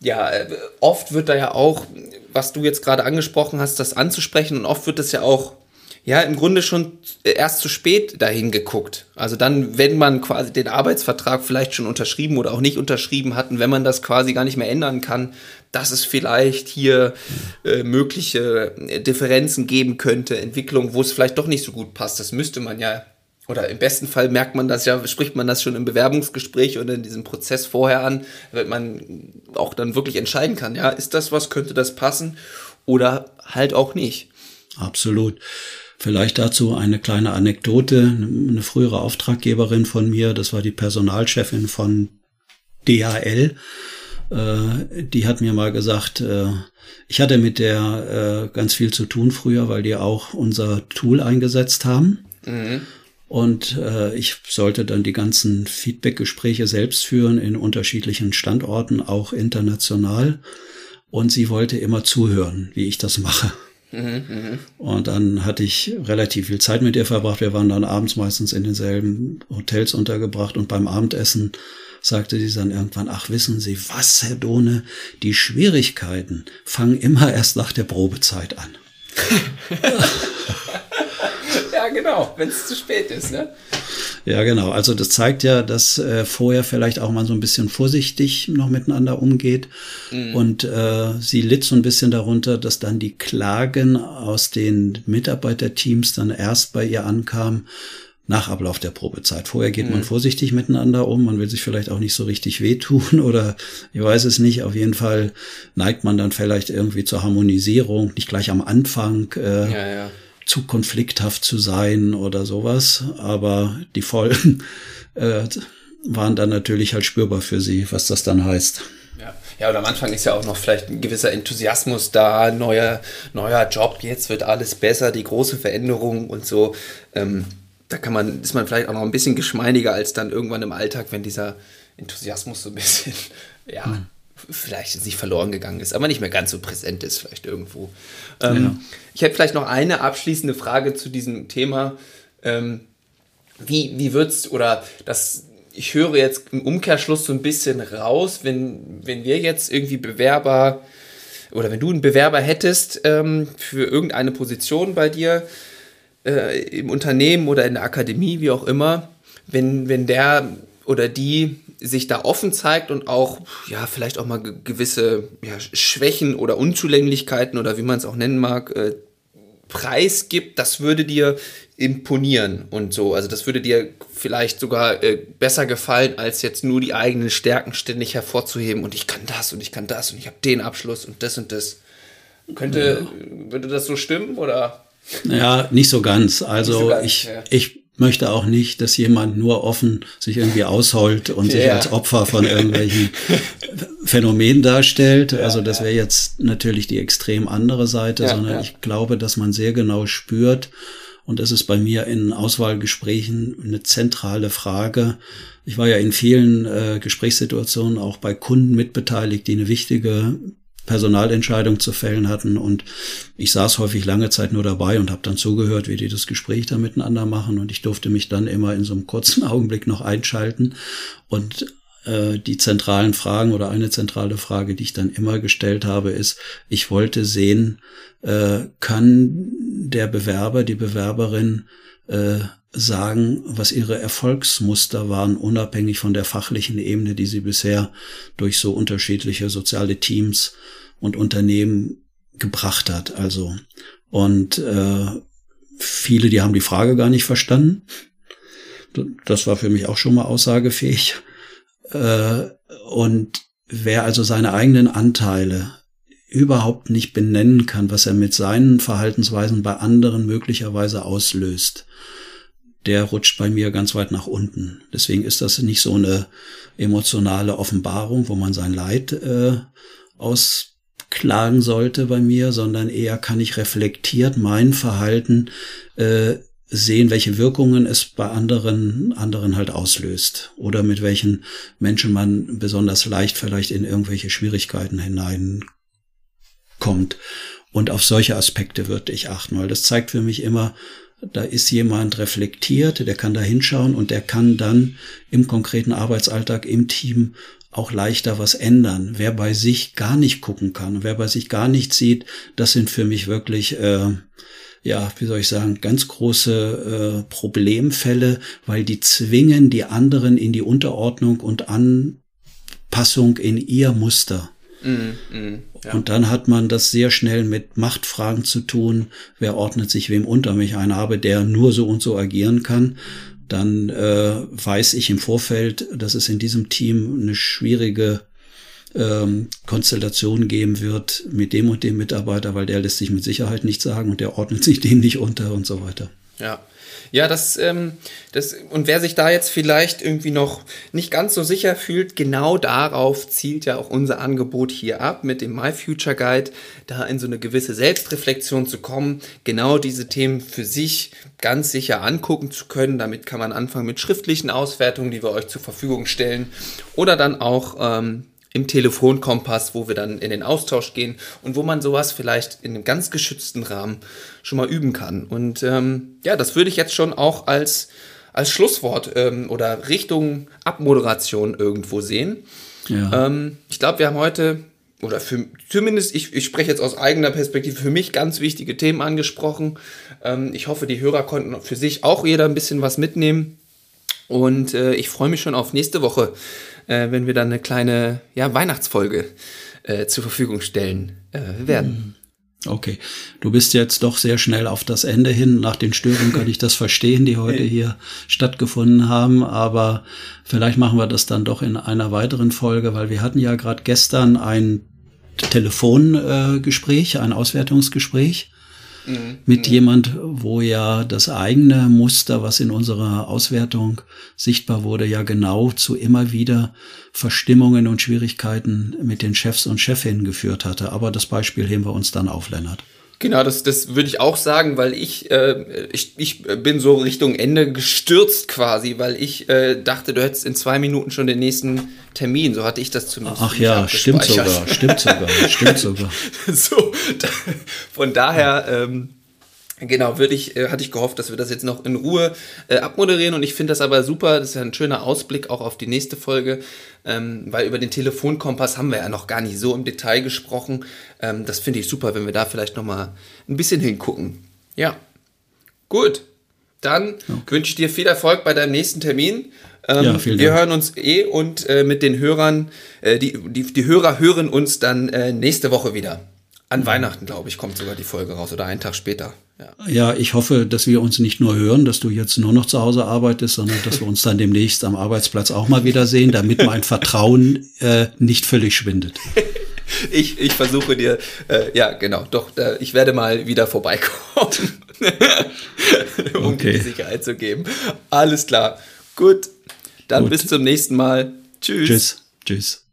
Ja, äh, oft wird da ja auch, was du jetzt gerade angesprochen hast, das anzusprechen und oft wird das ja auch ja im Grunde schon erst zu spät dahin geguckt. Also dann, wenn man quasi den Arbeitsvertrag vielleicht schon unterschrieben oder auch nicht unterschrieben hat und wenn man das quasi gar nicht mehr ändern kann, dass es vielleicht hier äh, mögliche Differenzen geben könnte, Entwicklung, wo es vielleicht doch nicht so gut passt. Das müsste man ja oder im besten Fall merkt man das ja, spricht man das schon im Bewerbungsgespräch oder in diesem Prozess vorher an, damit man auch dann wirklich entscheiden kann, ja, ist das was, könnte das passen oder halt auch nicht. Absolut. Vielleicht dazu eine kleine Anekdote. Eine frühere Auftraggeberin von mir, das war die Personalchefin von DHL, äh, die hat mir mal gesagt, äh, ich hatte mit der äh, ganz viel zu tun früher, weil die auch unser Tool eingesetzt haben. Mhm. Und äh, ich sollte dann die ganzen Feedback-Gespräche selbst führen in unterschiedlichen Standorten, auch international. Und sie wollte immer zuhören, wie ich das mache. Und dann hatte ich relativ viel Zeit mit ihr verbracht. Wir waren dann abends meistens in denselben Hotels untergebracht und beim Abendessen sagte sie dann irgendwann, ach wissen Sie was, Herr Dohne, die Schwierigkeiten fangen immer erst nach der Probezeit an. <laughs> ja, genau, wenn es zu spät ist, ne? Ja, genau. Also das zeigt ja, dass äh, vorher vielleicht auch mal so ein bisschen vorsichtig noch miteinander umgeht. Mhm. Und äh, sie litt so ein bisschen darunter, dass dann die Klagen aus den Mitarbeiterteams dann erst bei ihr ankamen nach Ablauf der Probezeit. Vorher geht mhm. man vorsichtig miteinander um, man will sich vielleicht auch nicht so richtig wehtun <laughs> oder ich weiß es nicht. Auf jeden Fall neigt man dann vielleicht irgendwie zur Harmonisierung, nicht gleich am Anfang. Äh, ja, ja zu konflikthaft zu sein oder sowas. Aber die Folgen <laughs> äh, waren dann natürlich halt spürbar für sie, was das dann heißt. Ja. ja, und am Anfang ist ja auch noch vielleicht ein gewisser Enthusiasmus da, neuer, neuer Job, jetzt wird alles besser, die große Veränderung und so. Ähm, da kann man, ist man vielleicht auch noch ein bisschen geschmeidiger als dann irgendwann im Alltag, wenn dieser Enthusiasmus so ein bisschen, <laughs> ja, hm vielleicht jetzt nicht verloren gegangen ist, aber nicht mehr ganz so präsent ist, vielleicht irgendwo. Ähm, ja. Ich hätte vielleicht noch eine abschließende Frage zu diesem Thema. Ähm, wie, wie wird's, oder das, ich höre jetzt im Umkehrschluss so ein bisschen raus, wenn, wenn wir jetzt irgendwie Bewerber oder wenn du einen Bewerber hättest ähm, für irgendeine Position bei dir äh, im Unternehmen oder in der Akademie, wie auch immer, wenn, wenn der oder die sich da offen zeigt und auch, ja, vielleicht auch mal gewisse ja, Schwächen oder Unzulänglichkeiten oder wie man es auch nennen mag, äh, preisgibt, das würde dir imponieren und so. Also das würde dir vielleicht sogar äh, besser gefallen, als jetzt nur die eigenen Stärken ständig hervorzuheben und ich kann das und ich kann das und ich habe den Abschluss und das und das. Könnte, ja. würde das so stimmen oder? Ja, nicht so ganz. Also so ganz, ich, ja. ich möchte auch nicht, dass jemand nur offen sich irgendwie ausholt und sich als Opfer von irgendwelchen <laughs> Phänomenen darstellt. Ja, also das wäre jetzt natürlich die extrem andere Seite, ja, sondern ich glaube, dass man sehr genau spürt, und das ist bei mir in Auswahlgesprächen eine zentrale Frage. Ich war ja in vielen äh, Gesprächssituationen auch bei Kunden mitbeteiligt, die eine wichtige Personalentscheidung zu fällen hatten. Und ich saß häufig lange Zeit nur dabei und habe dann zugehört, wie die das Gespräch da miteinander machen. Und ich durfte mich dann immer in so einem kurzen <laughs> Augenblick noch einschalten. Und äh, die zentralen Fragen oder eine zentrale Frage, die ich dann immer gestellt habe, ist, ich wollte sehen, äh, kann der Bewerber, die Bewerberin äh, sagen, was ihre Erfolgsmuster waren, unabhängig von der fachlichen Ebene, die sie bisher durch so unterschiedliche soziale Teams und Unternehmen gebracht hat. Also und äh, viele, die haben die Frage gar nicht verstanden. Das war für mich auch schon mal aussagefähig. Äh, und wer also seine eigenen Anteile überhaupt nicht benennen kann, was er mit seinen Verhaltensweisen bei anderen möglicherweise auslöst, der rutscht bei mir ganz weit nach unten. Deswegen ist das nicht so eine emotionale Offenbarung, wo man sein Leid äh, ausklagen sollte bei mir, sondern eher kann ich reflektiert mein Verhalten äh, sehen, welche Wirkungen es bei anderen, anderen halt auslöst oder mit welchen Menschen man besonders leicht vielleicht in irgendwelche Schwierigkeiten hineinkommt. Und auf solche Aspekte würde ich achten, weil das zeigt für mich immer, da ist jemand reflektiert, der kann da hinschauen und der kann dann im konkreten Arbeitsalltag im Team auch leichter was ändern. Wer bei sich gar nicht gucken kann, wer bei sich gar nicht sieht, das sind für mich wirklich äh, ja, wie soll ich sagen, ganz große äh, Problemfälle, weil die zwingen die anderen in die Unterordnung und Anpassung in ihr Muster. Mm, mm, ja. Und dann hat man das sehr schnell mit Machtfragen zu tun. Wer ordnet sich wem unter mich ein habe, der nur so und so agieren kann? Dann äh, weiß ich im Vorfeld, dass es in diesem Team eine schwierige ähm, Konstellation geben wird mit dem und dem Mitarbeiter, weil der lässt sich mit Sicherheit nicht sagen und der ordnet sich dem nicht unter und so weiter. Ja. Ja, das, ähm, das, und wer sich da jetzt vielleicht irgendwie noch nicht ganz so sicher fühlt, genau darauf zielt ja auch unser Angebot hier ab, mit dem My Future Guide, da in so eine gewisse Selbstreflexion zu kommen, genau diese Themen für sich ganz sicher angucken zu können. Damit kann man anfangen mit schriftlichen Auswertungen, die wir euch zur Verfügung stellen, oder dann auch ähm, im Telefonkompass, wo wir dann in den Austausch gehen und wo man sowas vielleicht in einem ganz geschützten Rahmen schon mal üben kann. Und ähm, ja, das würde ich jetzt schon auch als, als Schlusswort ähm, oder Richtung Abmoderation irgendwo sehen. Ja. Ähm, ich glaube, wir haben heute, oder für, zumindest ich, ich spreche jetzt aus eigener Perspektive, für mich ganz wichtige Themen angesprochen. Ähm, ich hoffe, die Hörer konnten für sich auch jeder ein bisschen was mitnehmen. Und äh, ich freue mich schon auf nächste Woche äh, wenn wir dann eine kleine ja, Weihnachtsfolge äh, zur Verfügung stellen äh, werden. Hm. Okay, du bist jetzt doch sehr schnell auf das Ende hin. Nach den Störungen kann ich das verstehen, die heute hier stattgefunden haben. Aber vielleicht machen wir das dann doch in einer weiteren Folge, weil wir hatten ja gerade gestern ein Telefongespräch, ein Auswertungsgespräch mhm. mit jemand, wo ja das eigene Muster, was in unserer Auswertung sichtbar wurde, ja genau zu immer wieder Verstimmungen und Schwierigkeiten mit den Chefs und Chefinnen geführt hatte. Aber das Beispiel heben wir uns dann auf, Lennart. Genau, das, das würde ich auch sagen, weil ich, äh, ich, ich bin so Richtung Ende gestürzt quasi, weil ich äh, dachte, du hättest in zwei Minuten schon den nächsten Termin. So hatte ich das zumindest. Ach ja, stimmt sogar, stimmt sogar, stimmt <laughs> sogar. so, da, von daher, ähm, Genau, würde ich, äh, hatte ich gehofft, dass wir das jetzt noch in Ruhe äh, abmoderieren und ich finde das aber super, das ist ja ein schöner Ausblick auch auf die nächste Folge, ähm, weil über den Telefonkompass haben wir ja noch gar nicht so im Detail gesprochen. Ähm, das finde ich super, wenn wir da vielleicht nochmal ein bisschen hingucken. Ja, gut. Dann okay. wünsche ich dir viel Erfolg bei deinem nächsten Termin. Ähm, ja, wir Dank. hören uns eh und äh, mit den Hörern, äh, die, die, die Hörer hören uns dann äh, nächste Woche wieder. An mhm. Weihnachten, glaube ich, kommt sogar die Folge raus oder einen Tag später. Ja. ich hoffe, dass wir uns nicht nur hören, dass du jetzt nur noch zu Hause arbeitest, sondern dass wir uns dann demnächst am Arbeitsplatz auch mal wiedersehen, damit mein Vertrauen äh, nicht völlig schwindet. <laughs> ich, ich versuche dir, äh, ja, genau, doch, äh, ich werde mal wieder vorbeikommen, <laughs> um okay. dir die Sicherheit zu geben. Alles klar. Gut, dann Gut. bis zum nächsten Mal. Tschüss. Tschüss. Tschüss.